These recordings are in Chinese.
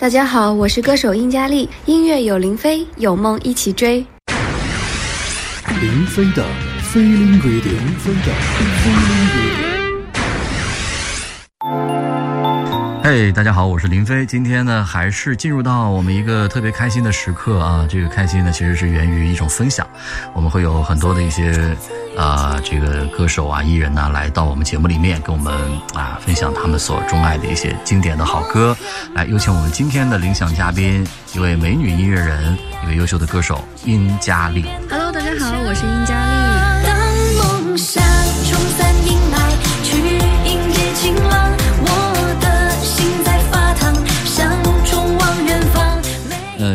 大家好，我是歌手殷佳丽，音乐有林飞，有梦一起追。林飞的飞林飞的飞林飞。嘿，大家好，我是林飞。今天呢，还是进入到我们一个特别开心的时刻啊！这个开心呢，其实是源于一种分享。我们会有很多的一些啊，这个歌手啊、艺人呐，来到我们节目里面，跟我们啊分享他们所钟爱的一些经典的好歌。来，有请我们今天的领奖嘉宾，一位美女音乐人，一位优秀的歌手殷佳丽。Hello，大家好，我是殷佳丽。当梦想冲散阴霾，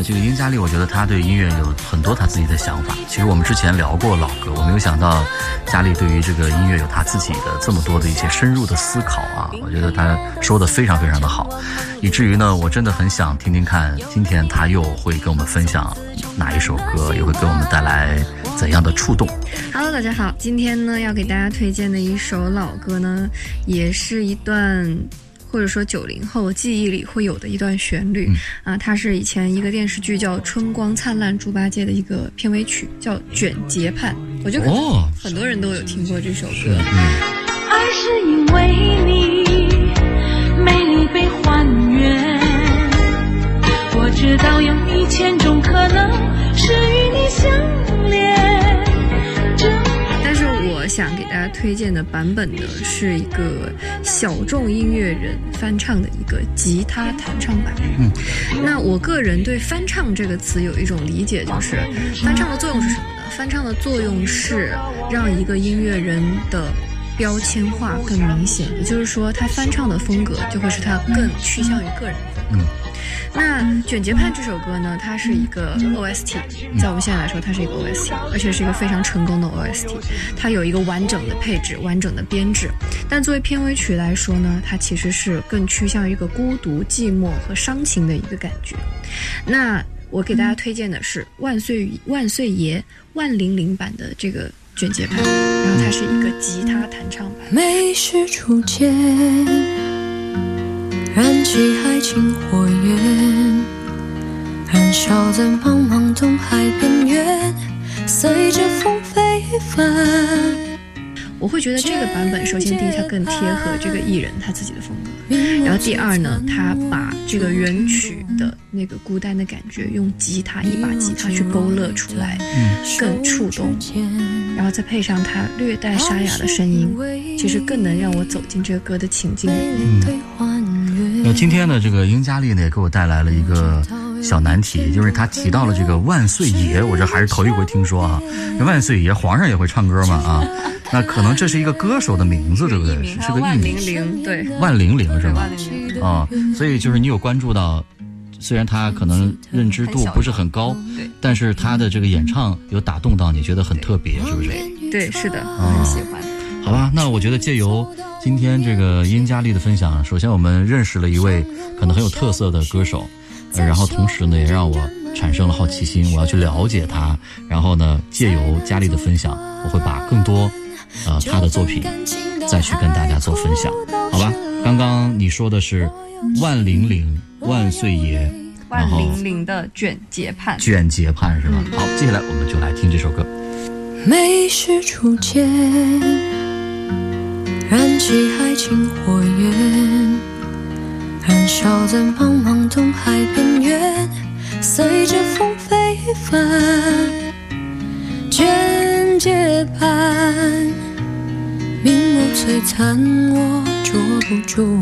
这个殷佳丽，我觉得她对音乐有很多她自己的想法。其实我们之前聊过老歌，我没有想到佳丽对于这个音乐有她自己的这么多的一些深入的思考啊。我觉得她说的非常非常的好，以至于呢，我真的很想听听看，今天她又会跟我们分享哪一首歌，又会给我们带来怎样的触动。Hello，大家好，今天呢要给大家推荐的一首老歌呢，也是一段。或者说九零后记忆里会有的一段旋律、啊，它是以前一个电视剧叫《春光灿烂猪八戒》的一个片尾曲，叫《卷睫盼》。我觉得很多人都有听过这首歌。爱是因为你美丽被还原，我知道有一千种可能是与你相连。想给大家推荐的版本呢，是一个小众音乐人翻唱的一个吉他弹唱版。嗯，那我个人对“翻唱”这个词有一种理解，就是翻唱的作用是什么呢？翻唱的作用是让一个音乐人的标签化更明显，也就是说，他翻唱的风格就会是他更趋向于个人风格。那《卷睫盼》这首歌呢，它是一个 OST，在我们现在来说，它是一个 OST，而且是一个非常成功的 OST。它有一个完整的配置、完整的编制，但作为片尾曲来说呢，它其实是更趋向于一个孤独、寂寞和伤情的一个感觉。那我给大家推荐的是万岁万岁爷万灵灵版的这个《卷睫盼》，然后它是一个吉他弹唱版。美是初见，燃起爱情火焰，燃烧在茫茫东海边缘，随着风飞帆。我会觉得这个版本，首先第一，它更贴合这个艺人他自己的风格。然后第二呢，他把这个原曲的那个孤单的感觉，用吉他一把吉他去勾勒出来，更触动。然后再配上他略带沙哑的声音，其实更能让我走进这个歌的情境里面。那今天呢，这个英佳丽呢也给我带来了一个小难题，就是他提到了这个万岁爷，我这还是头一回听说啊。这万岁爷，皇上也会唱歌吗？啊，那可能这是一个歌手的名字，对不对？是是个艺万名对，万灵灵是吧万？灵灵，啊、所以就是你有关注到，虽然他可能认知度不是很高，对但是他的这个演唱有打动到你，觉得很特别，是不是？对，是的，我很喜欢。好吧，那我觉得借由今天这个殷佳丽的分享，首先我们认识了一位可能很有特色的歌手，呃、然后同时呢，也让我产生了好奇心，我要去了解他。然后呢，借由佳丽的分享，我会把更多呃他的作品再去跟大家做分享，好吧？刚刚你说的是万灵灵万岁爷，然万后灵灵的卷睫盼。卷睫盼是吧？好，接下来我们就来听这首歌。美是初见，燃起爱情火焰，燃烧在茫茫东海边缘，随着风飞翻。卷睫盼，明眸璀璨，我捉不住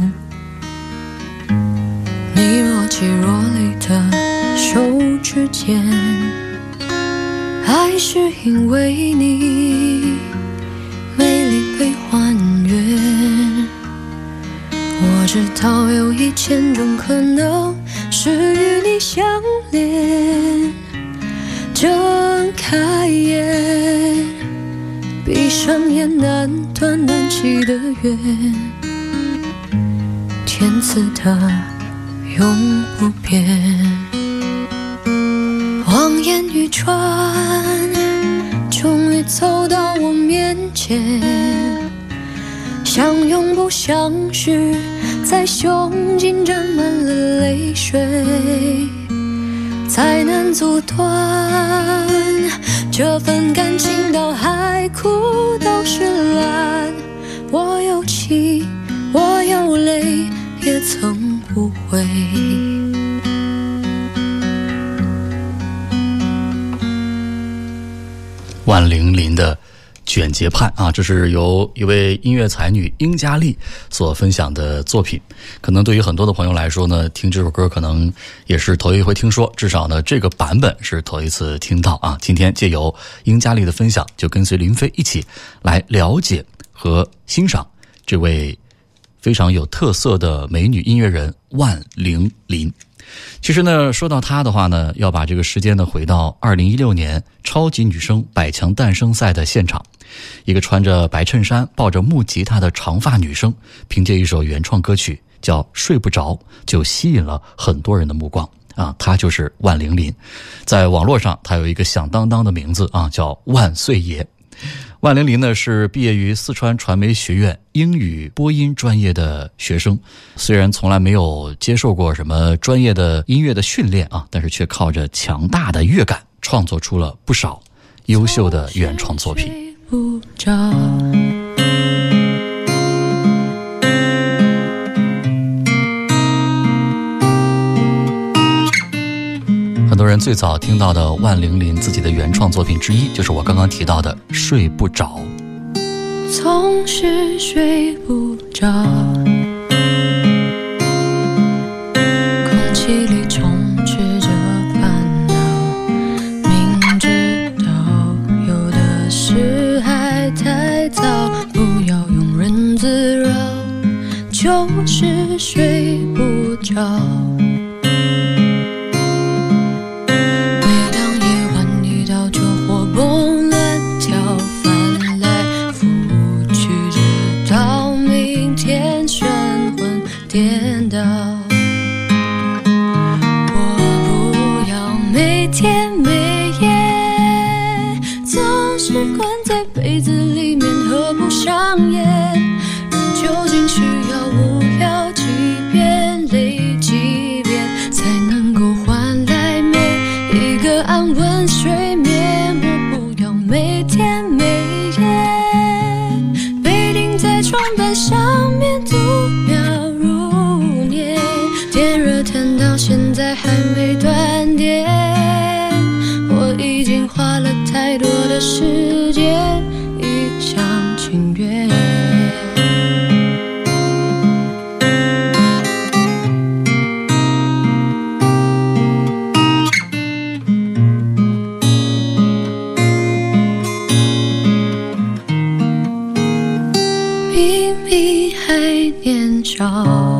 你若即若离的手指间。爱是因为你美丽被还原，我知道有一千种可能是与你相连。睁开眼，闭上眼，难断难弃的缘，天赐的永不变。望眼欲穿，终于走到我面前，相拥不相识，在胸襟沾满了泪水，才能阻断这份感情到海枯都是蓝。我有气，我有泪，也曾无悔。万玲玲的。卷睫盼啊，这是由一位音乐才女英佳丽所分享的作品。可能对于很多的朋友来说呢，听这首歌可能也是头一回听说，至少呢这个版本是头一次听到啊。今天借由英佳丽的分享，就跟随林飞一起来了解和欣赏这位非常有特色的美女音乐人万玲玲。其实呢，说到她的话呢，要把这个时间呢回到二零一六年超级女声百强诞生赛的现场，一个穿着白衬衫、抱着木吉他的长发女生，凭借一首原创歌曲叫《睡不着》，就吸引了很多人的目光啊！她就是万玲玲，在网络上她有一个响当当的名字啊，叫万岁爷。万玲玲呢是毕业于四川传媒学院英语播音专业的学生，虽然从来没有接受过什么专业的音乐的训练啊，但是却靠着强大的乐感，创作出了不少优秀的原创作品。不着很多人最早听到的万玲玲自己的原创作品之一，就是我刚刚提到的《睡不着》。总是睡不着，睡不着。世界一厢情愿。明明还年少。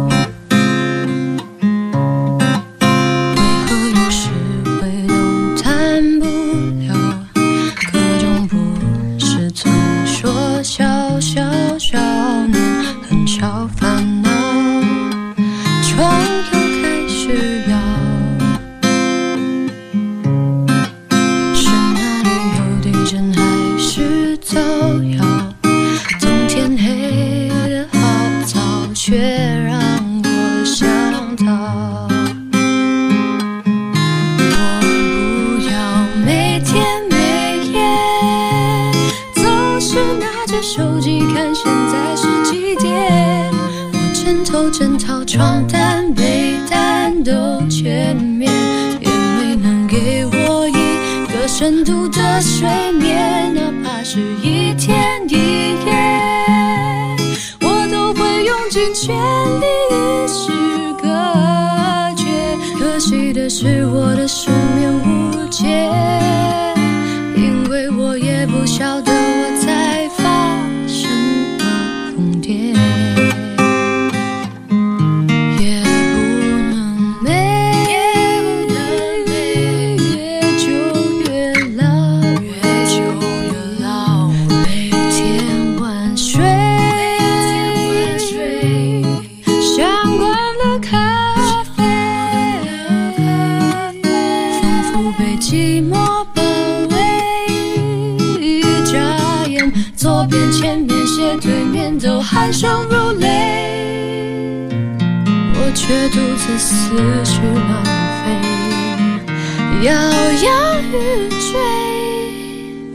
摇摇欲坠。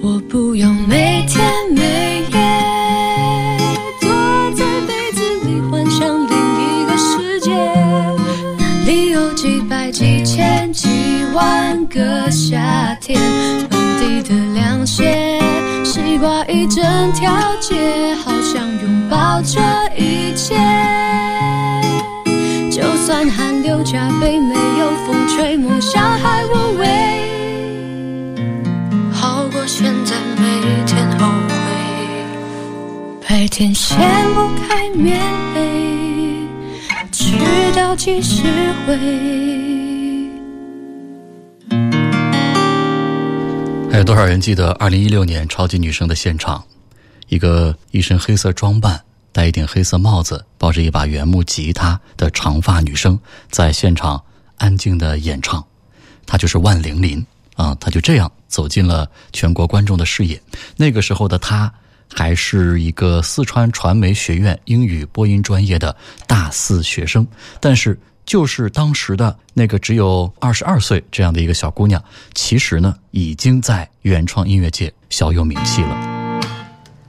我不要每天掀不开棉被，直到几时回？还有多少人记得二零一六年超级女声的现场？一个一身黑色装扮、戴一顶黑色帽子、抱着一把原木吉他的长发女生，在现场安静的演唱。她就是万玲玲啊！她就这样走进了全国观众的视野。那个时候的她还是一个四川传媒学院英语播音专业的大四学生，但是就是当时的那个只有二十二岁这样的一个小姑娘，其实呢已经在原创音乐界小有名气了。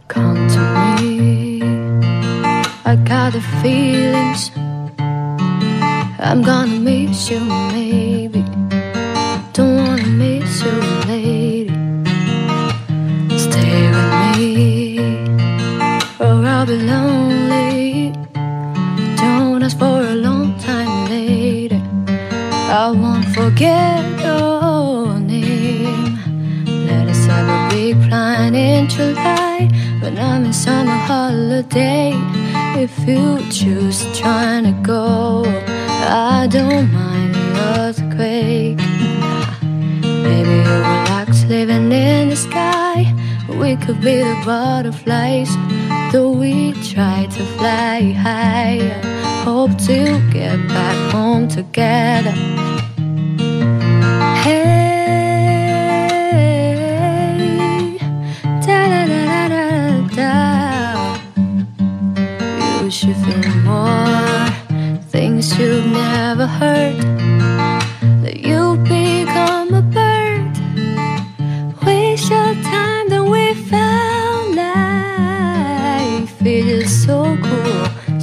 Come to me. I got the feelings. I'm gonna miss you, maybe. Be lonely. Don't ask for a long time later. I won't forget your name. Let us have a big plan in July when I'm in summer holiday. If you choose trying to go, I don't mind the earthquake. Maybe you relax living in the. We could be the butterflies, though we try to fly high. Hope to get back home together. Hey, da da da da da da. You should feel more things you've never heard.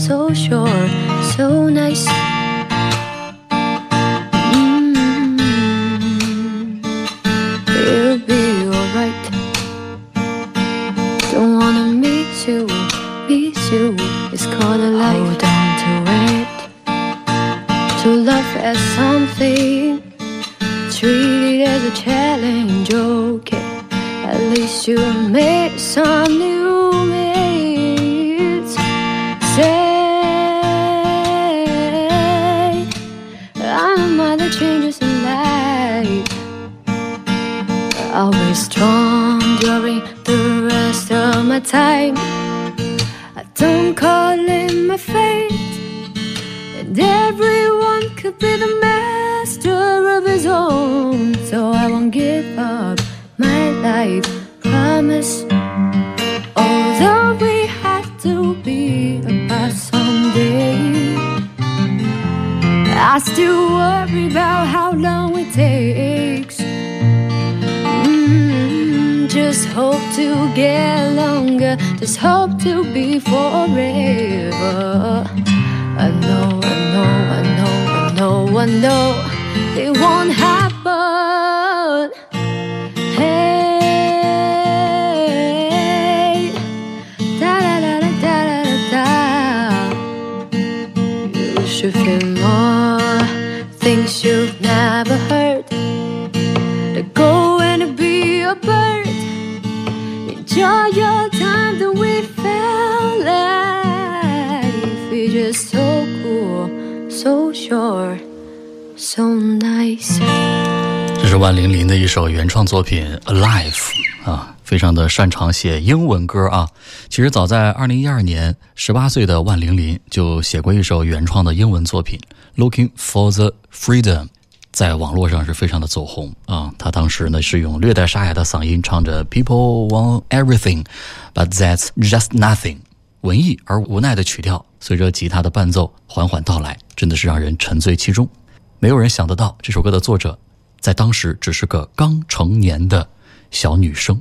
So short, so nice. So short, so nice. 这是万玲玲的一首原创作品《Alive》啊，非常的擅长写英文歌啊。其实早在二零一二年，十八岁的万玲玲就写过一首原创的英文作品《Looking for the Freedom》，在网络上是非常的走红啊。她当时呢是用略带沙哑的嗓音唱着 “People want everything, but that's just nothing”，文艺而无奈的曲调，随着吉他的伴奏缓缓到来，真的是让人沉醉其中。没有人想得到，这首歌的作者在当时只是个刚成年的小女生。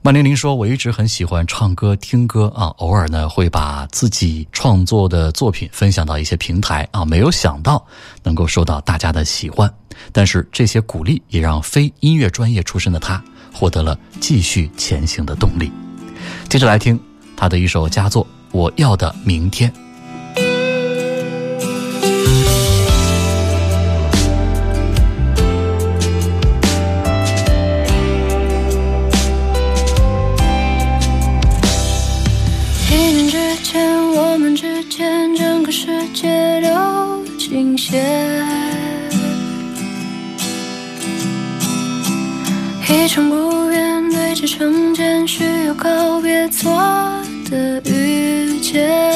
万玲玲说：“我一直很喜欢唱歌、听歌啊，偶尔呢会把自己创作的作品分享到一些平台啊，没有想到能够受到大家的喜欢。但是这些鼓励也让非音乐专业出身的她获得了继续前行的动力。接着来听她的一首佳作《我要的明天。一念之间，我们之间，整个世界都倾斜。一成不变堆积成茧，需要告别昨天。的遇见。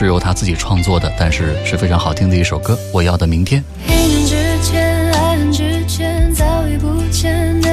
是由他自己创作的，但是是非常好听的一首歌。我要的明天。一念之间，爱恨之间，早已不见的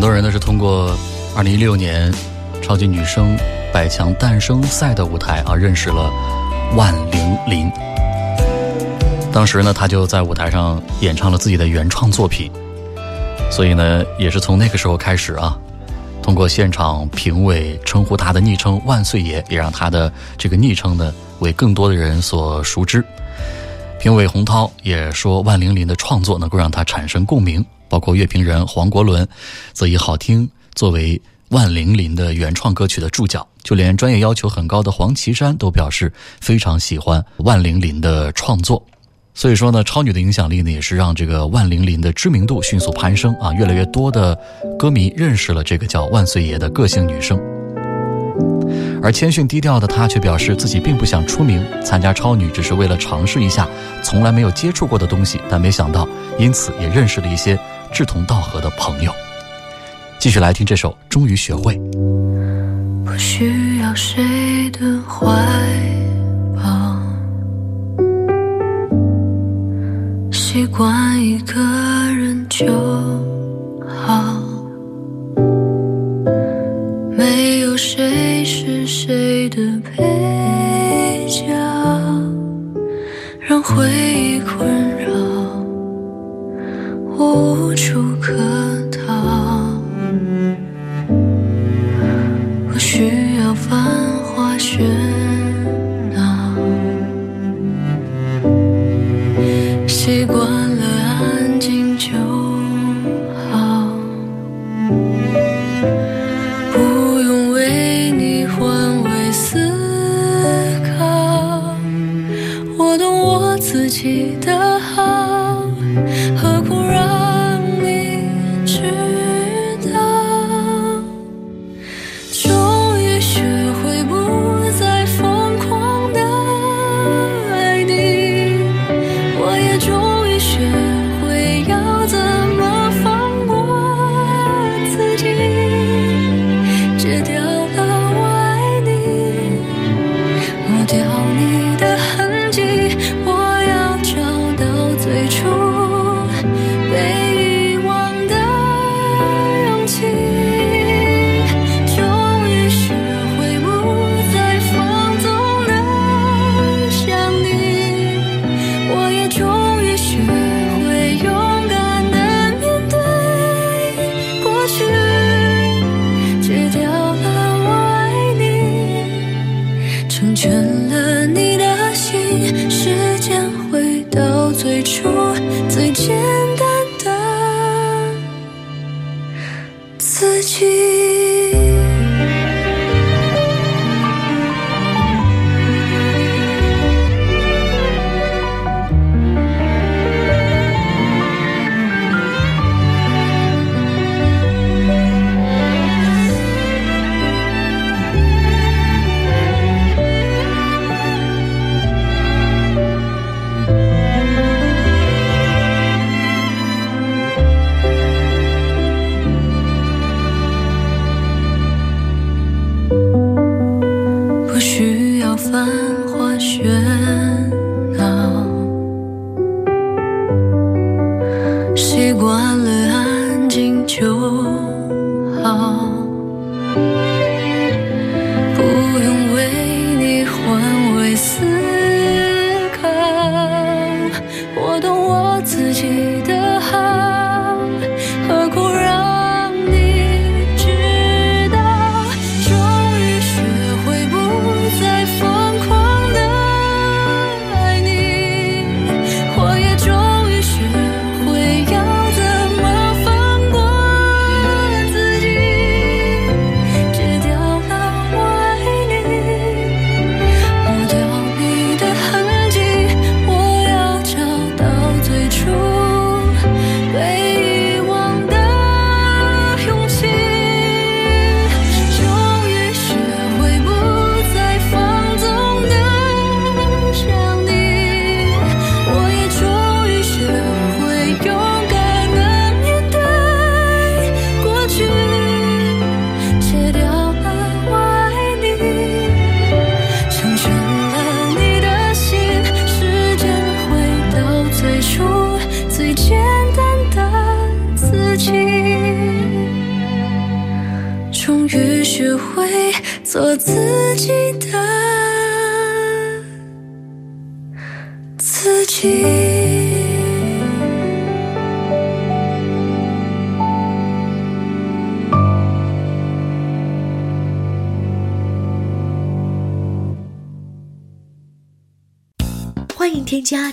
很多人呢是通，过，二零一六年，超级女声百强诞生赛的舞台啊，认识了万玲玲。当时呢，她就在舞台上演唱了自己的原创作品，所以呢，也是从那个时候开始啊，通过现场评委称呼他的昵称“万岁爷”，也让他的这个昵称呢为更多的人所熟知。评委洪涛也说，万玲玲的创作能够让他产生共鸣，包括乐评人黄国伦则以好听作为万玲玲的原创歌曲的注脚，就连专业要求很高的黄绮珊都表示非常喜欢万玲玲的创作。所以说呢，超女的影响力呢，也是让这个万玲玲的知名度迅速攀升啊，越来越多的歌迷认识了这个叫万岁爷的个性女生。而谦逊低调的她却表示自己并不想出名，参加超女只是为了尝试一下从来没有接触过的东西，但没想到因此也认识了一些志同道合的朋友。继续来听这首《终于学会》。不需要谁的怀抱，习惯一个人就好。没有谁是谁的配角，让回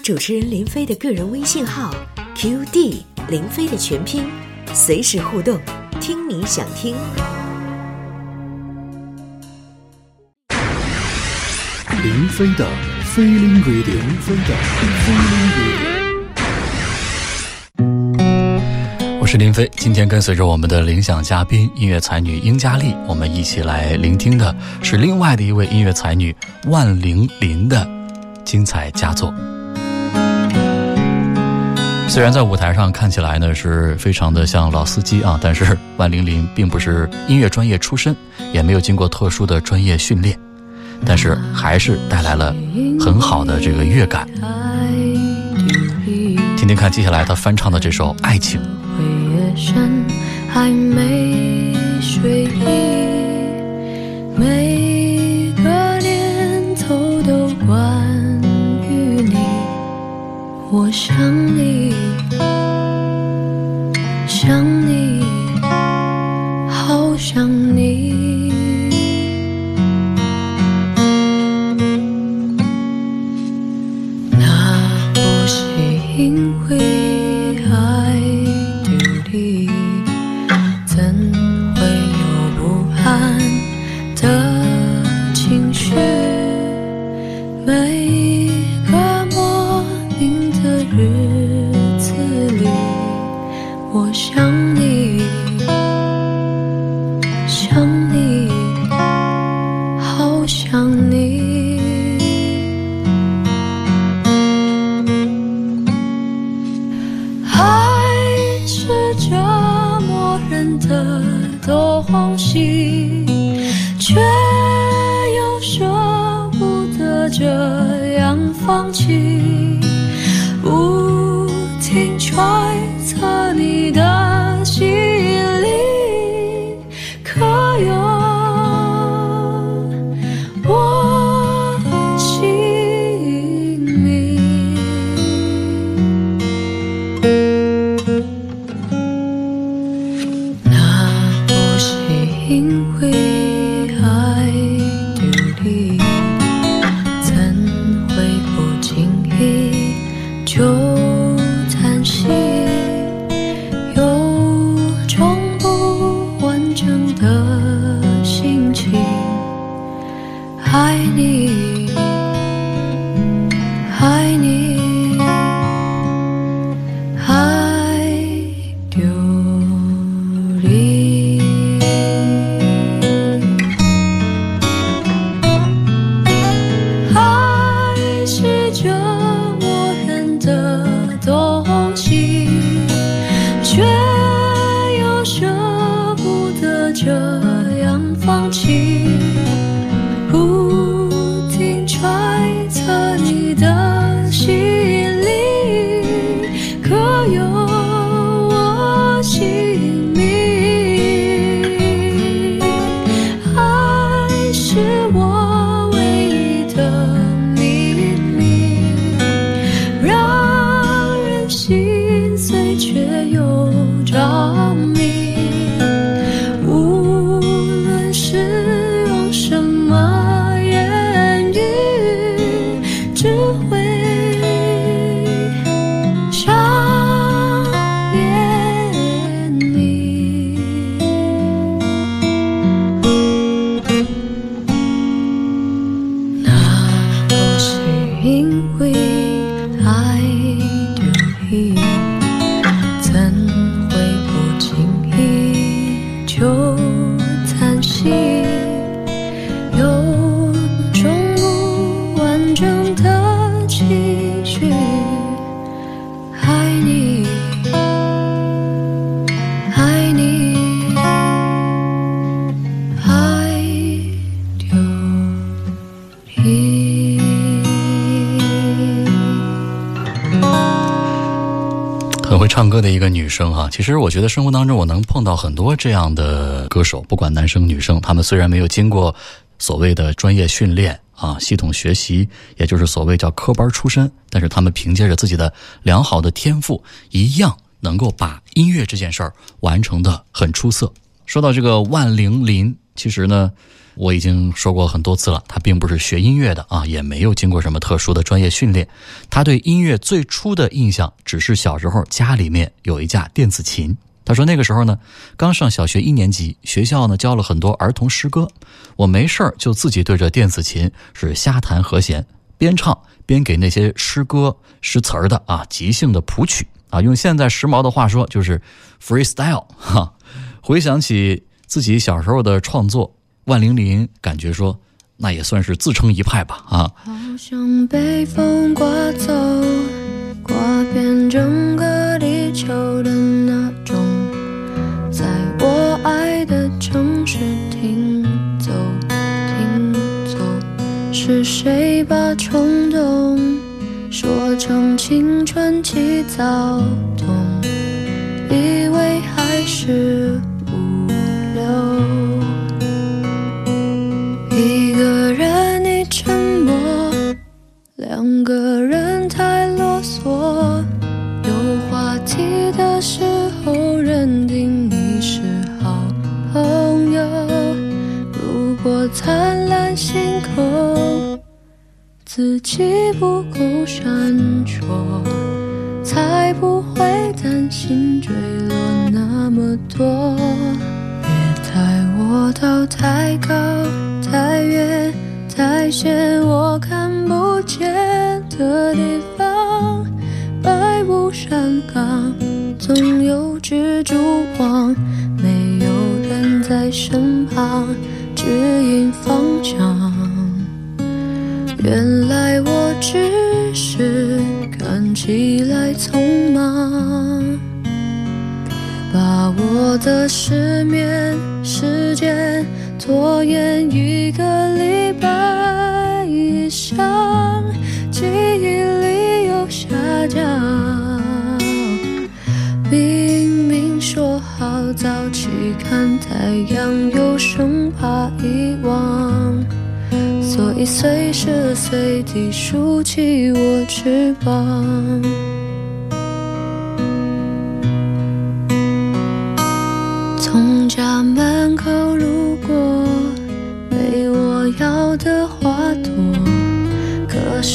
主持人林飞的个人微信号 QD 林飞的全拼，随时互动，听你想听。林飞的飞林 radio，林飞的飞林 radio。我是林飞，今天跟随着我们的领奖嘉宾音乐才女英佳丽，我们一起来聆听的是另外的一位音乐才女万玲玲的精彩佳作。虽然在舞台上看起来呢是非常的像老司机啊，但是万玲玲并不是音乐专业出身，也没有经过特殊的专业训练，但是还是带来了很好的这个乐感。听听看，接下来她翻唱的这首《爱情》。每个念头都关于你，我想你，揣测你的生哈。其实我觉得生活当中我能碰到很多这样的歌手，不管男生女生，他们虽然没有经过所谓的专业训练啊、系统学习，也就是所谓叫科班出身，但是他们凭借着自己的良好的天赋，一样能够把音乐这件事儿完成的很出色。说到这个万玲玲，其实呢，我已经说过很多次了，他并不是学音乐的啊，也没有经过什么特殊的专业训练。他对音乐最初的印象，只是小时候家里面有一架电子琴。他说那个时候呢，刚上小学一年级，学校呢教了很多儿童诗歌，我没事儿就自己对着电子琴是瞎弹和弦，边唱边给那些诗歌诗词儿的啊即兴的谱曲啊，用现在时髦的话说就是 freestyle 哈。回想起自己小时候的创作。万玲玲感觉说，那也算是自成一派吧啊。好像被风刮走，刮遍整个地球的那种，在我爱的城市停走，停走。是谁把冲动说成青春期躁动？以为还是。两个人太啰嗦，有话题的时候认定你是好朋友。如果灿烂星空自己不够闪烁，才不会担心坠落那么多。别带我到太高太远在些，我看不见。的地方，百步山岗，总有蜘蛛网，没有人在身旁指引方向。原来我只是看起来匆忙，把我的失眠时间拖延一个礼拜以上。记忆力又下降，明明说好早起看太阳，又生怕遗忘，所以随时随地竖起我翅膀。从家门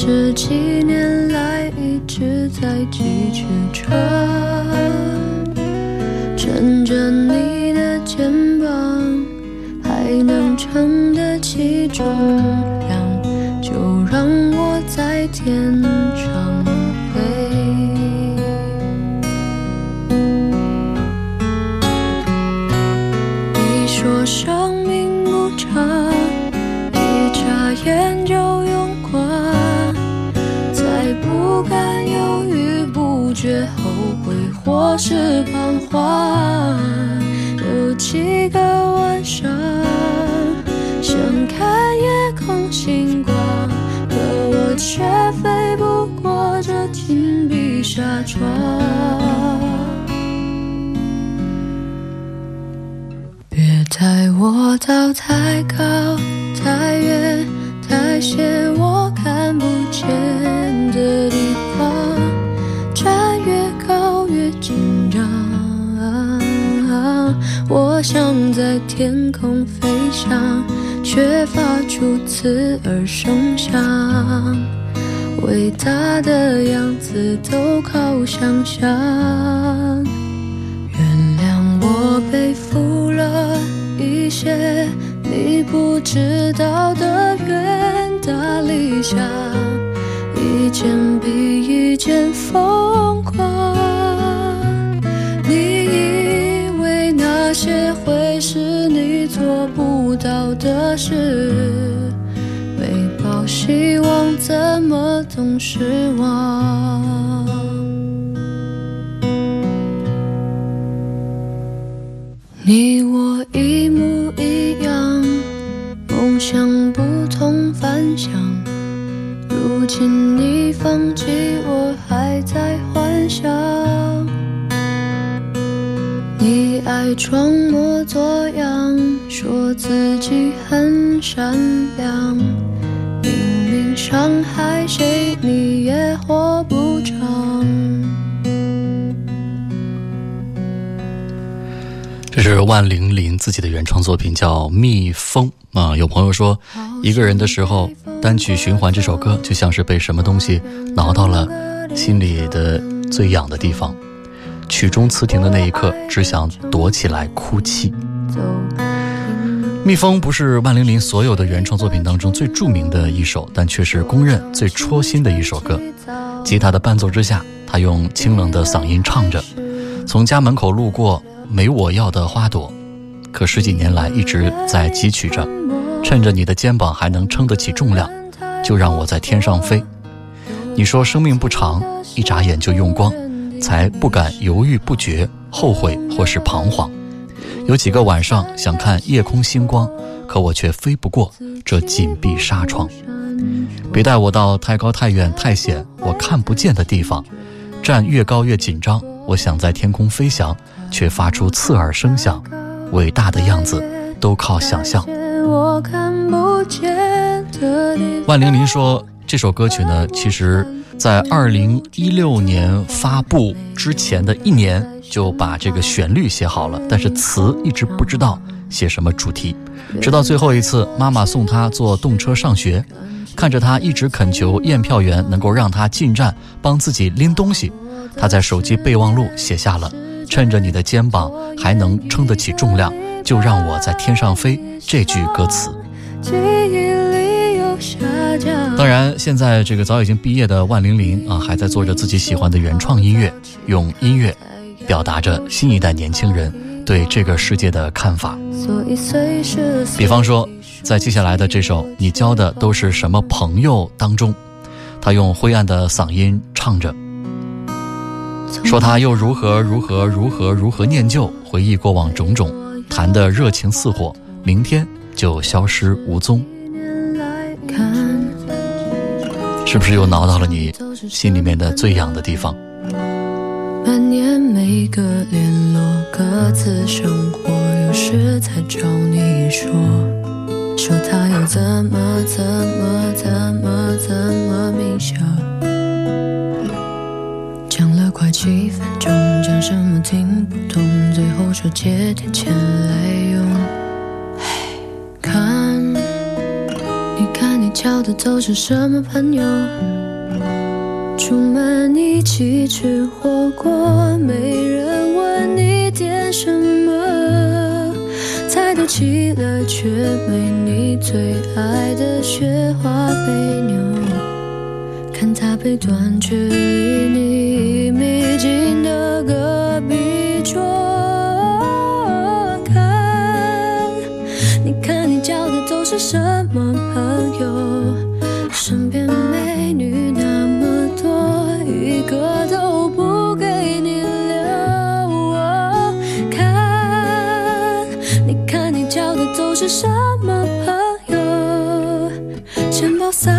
这几年来一直在继续穿，趁着你的肩膀，还能撑得起重量，就让我在天或是彷徨。有几个晚上想看夜空星光，可我却飞不过这紧闭纱窗。别带我到太高、太远、太险，天空飞翔，却发出刺耳声响。伟大的样子都靠想象。原谅我背负了一些你不知道的远大理想，一件比一件疯不到的事，没抱希望怎么总失望？你我一模一样，梦想不同凡响。如今你放弃，我还在幻想。你爱装，说自己很善良，明明伤害谁你也活不长。这是万。万玲玲自己的原创作品，叫《蜜蜂》啊。有朋友说，一个人的时候单曲循环这首歌，就像是被什么东西挠到了心里的最痒的地方。曲终词停的那一刻，只想躲起来哭泣。《蜜蜂》不是万玲玲所有的原创作品当中最著名的一首，但却是公认最戳心的一首歌。吉他的伴奏之下，她用清冷的嗓音唱着：“从家门口路过，没我要的花朵，可十几年来一直在汲取着。趁着你的肩膀还能撑得起重量，就让我在天上飞。你说生命不长，一眨眼就用光，才不敢犹豫不决、后悔或是彷徨。”有几个晚上想看夜空星光，可我却飞不过这紧闭纱窗。别带我到太高太远太险我看不见的地方，站越高越紧张。我想在天空飞翔，却发出刺耳声响。伟大的样子都靠想象。万玲玲说，这首歌曲呢，其实在二零一六年发布之前的一年。就把这个旋律写好了，但是词一直不知道写什么主题，直到最后一次妈妈送他坐动车上学，看着他一直恳求验票员能够让他进站帮自己拎东西，他在手机备忘录写下了“趁着你的肩膀还能撑得起重量，就让我在天上飞”这句歌词。当然，现在这个早已经毕业的万玲玲啊，还在做着自己喜欢的原创音乐，用音乐。表达着新一代年轻人对这个世界的看法。比方说，在接下来的这首《你交的都是什么朋友》当中，他用灰暗的嗓音唱着，说他又如何如何如何如何念旧，回忆过往种种，弹的热情似火，明天就消失无踪。是不是又挠到了你心里面的最痒的地方？半年没个联络，各自生活，有时才找你说，说他又怎么怎么怎么怎么明晓。讲了快七分钟，讲什么听不懂，最后说借点钱来用。交的都是什么朋友？出门一起吃火锅，没人问你点什么，菜都齐了，却没你最爱的雪花肥牛。看他背段距离你一米近的隔壁桌，看，你看你交的都是什么朋友身边美女那么多一个都不给你留。看你看你交的都是什么朋友？钱包塞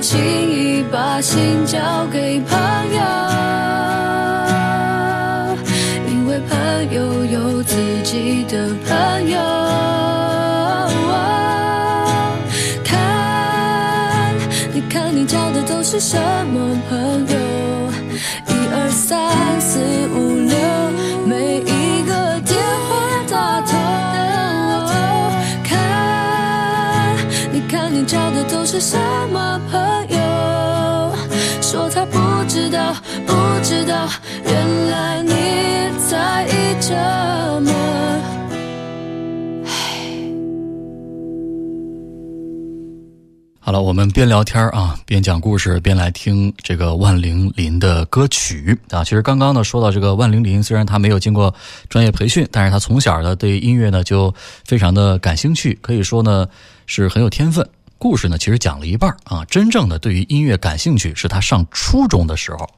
轻易把心交给朋友，是什么朋友？说他不知道，不知道，原来你在意这么。好了，我们边聊天啊，边讲故事，边来听这个万灵林的歌曲啊。其实刚刚呢说到这个万灵林，虽然他没有经过专业培训，但是他从小呢对音乐呢就非常的感兴趣，可以说呢是很有天分。故事呢其实讲了一半啊，真正的对于音乐感兴趣是他上初中的时候。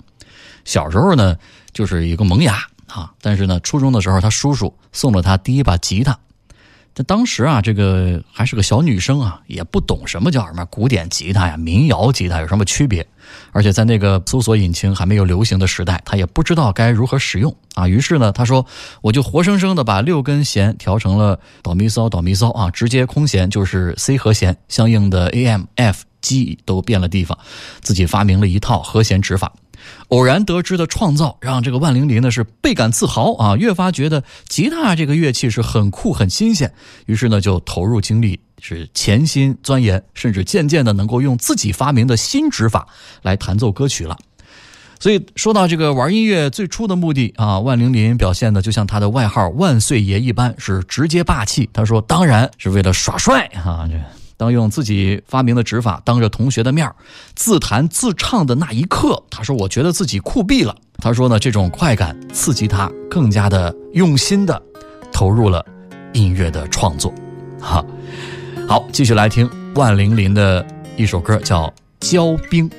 小时候呢就是一个萌芽啊，但是呢初中的时候他叔叔送了他第一把吉他。这当时啊，这个还是个小女生啊，也不懂什么叫什么古典吉他呀、民谣吉他有什么区别，而且在那个搜索引擎还没有流行的时代，她也不知道该如何使用啊。于是呢，她说：“我就活生生的把六根弦调成了哆咪嗦哆咪嗦啊，直接空弦就是 C 和弦，相应的 A M F G 都变了地方，自己发明了一套和弦指法。”偶然得知的创造，让这个万灵林呢是倍感自豪啊，越发觉得吉他这个乐器是很酷很新鲜，于是呢就投入精力，是潜心钻研，甚至渐渐的能够用自己发明的新指法来弹奏歌曲了。所以说到这个玩音乐最初的目的啊，万灵林表现的就像他的外号“万岁爷”一般，是直接霸气。他说：“当然是为了耍帅啊！”这。当用自己发明的指法，当着同学的面自弹自唱的那一刻，他说：“我觉得自己酷毙了。”他说呢，这种快感刺激他更加的用心的投入了音乐的创作。哈，好，继续来听万灵林的一首歌，叫《骄兵》。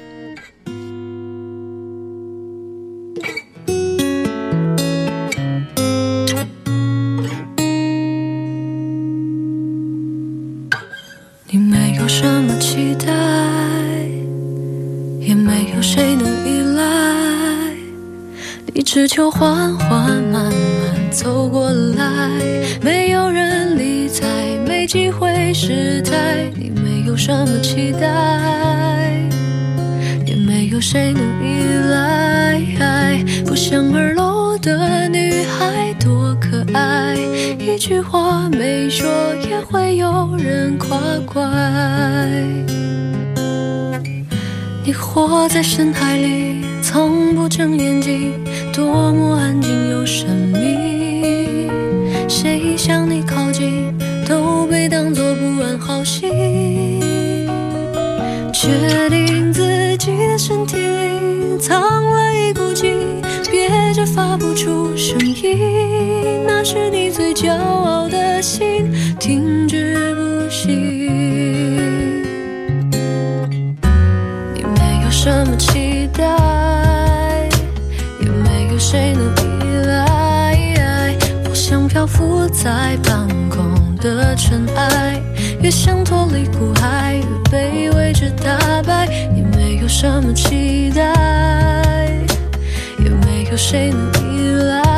期待，也没有谁能依赖，你只求缓缓慢慢走过来，没有人理睬，没机会失态。你没有什么期待，有谁能依赖，不想二楼的女孩多可爱，一句话没说也会有人夸怪。你活在深海里，从不睁眼睛，多么安静又神秘。谁向你靠近，都被当作不安好心。身体里藏了一股劲，憋着发不出声音，那是你最骄傲的心，停止不息。你没有什么期待，也没有谁能依赖。我像漂浮在半空的尘埃，越想脱离苦海，越被未知打败。什么期待，也没有谁能依赖。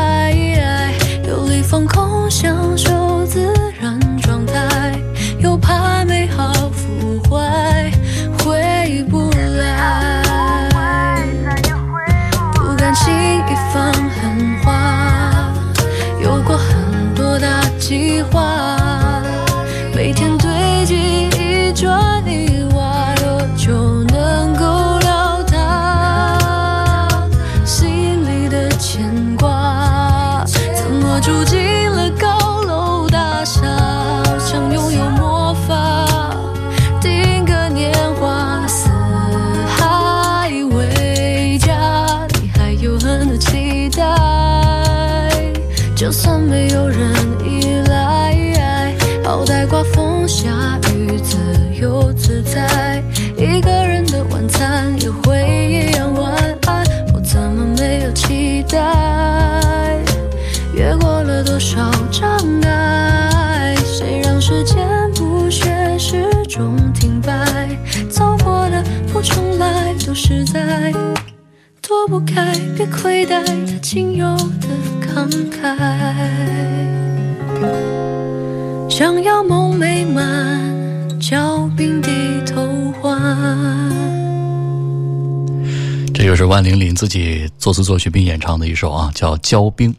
万玲玲自己作词作曲并演唱的一首啊，叫《骄兵》。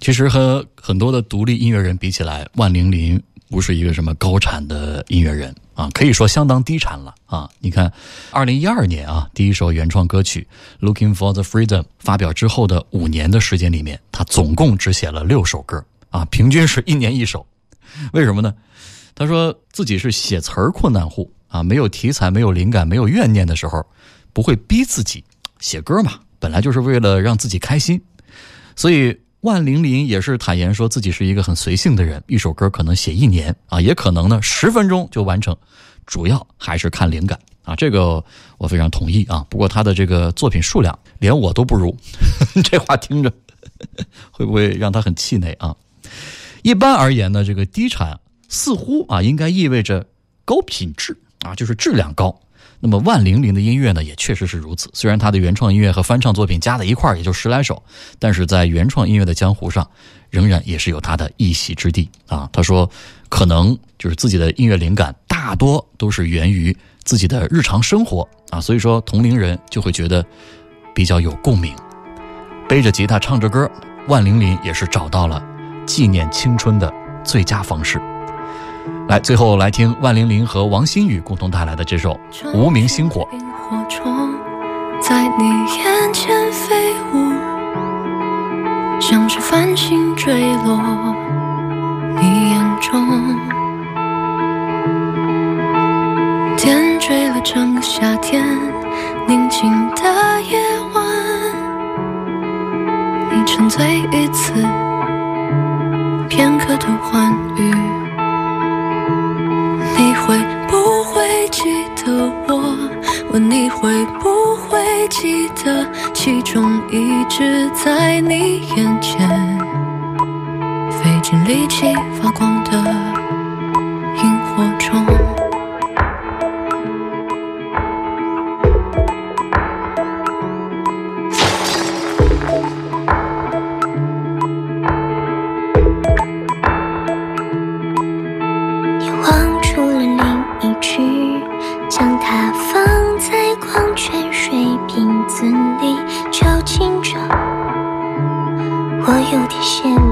其实和很多的独立音乐人比起来，万玲玲不是一个什么高产的音乐人啊，可以说相当低产了啊。你看，二零一二年啊，第一首原创歌曲《Looking for the Freedom》发表之后的五年的时间里面，他总共只写了六首歌啊，平均是一年一首。为什么呢？他说自己是写词儿困难户啊，没有题材、没有灵感、没有怨念的时候，不会逼自己写歌嘛，本来就是为了让自己开心，所以。万玲玲也是坦言说自己是一个很随性的人，一首歌可能写一年啊，也可能呢十分钟就完成，主要还是看灵感啊。这个我非常同意啊。不过他的这个作品数量连我都不如，这话听着会不会让他很气馁啊？一般而言呢，这个低产似乎啊应该意味着高品质啊，就是质量高。那么万玲玲的音乐呢，也确实是如此。虽然她的原创音乐和翻唱作品加在一块儿也就十来首，但是在原创音乐的江湖上，仍然也是有她的一席之地啊。他说，可能就是自己的音乐灵感大多都是源于自己的日常生活啊，所以说同龄人就会觉得比较有共鸣。背着吉他唱着歌，万玲玲也是找到了纪念青春的最佳方式。来，最后来听万玲玲和王心宇共同带来的这首《无名星火》。萤火虫在你眼前飞舞，像是繁星坠落你眼中，点缀了整个夏天宁静的夜晚。你沉醉于此片刻的欢愉。你会不会记得我？问你会不会记得，其中一直在你眼前，费尽力气发光的去将它放在矿泉水瓶子里，就清着。我有点羡慕。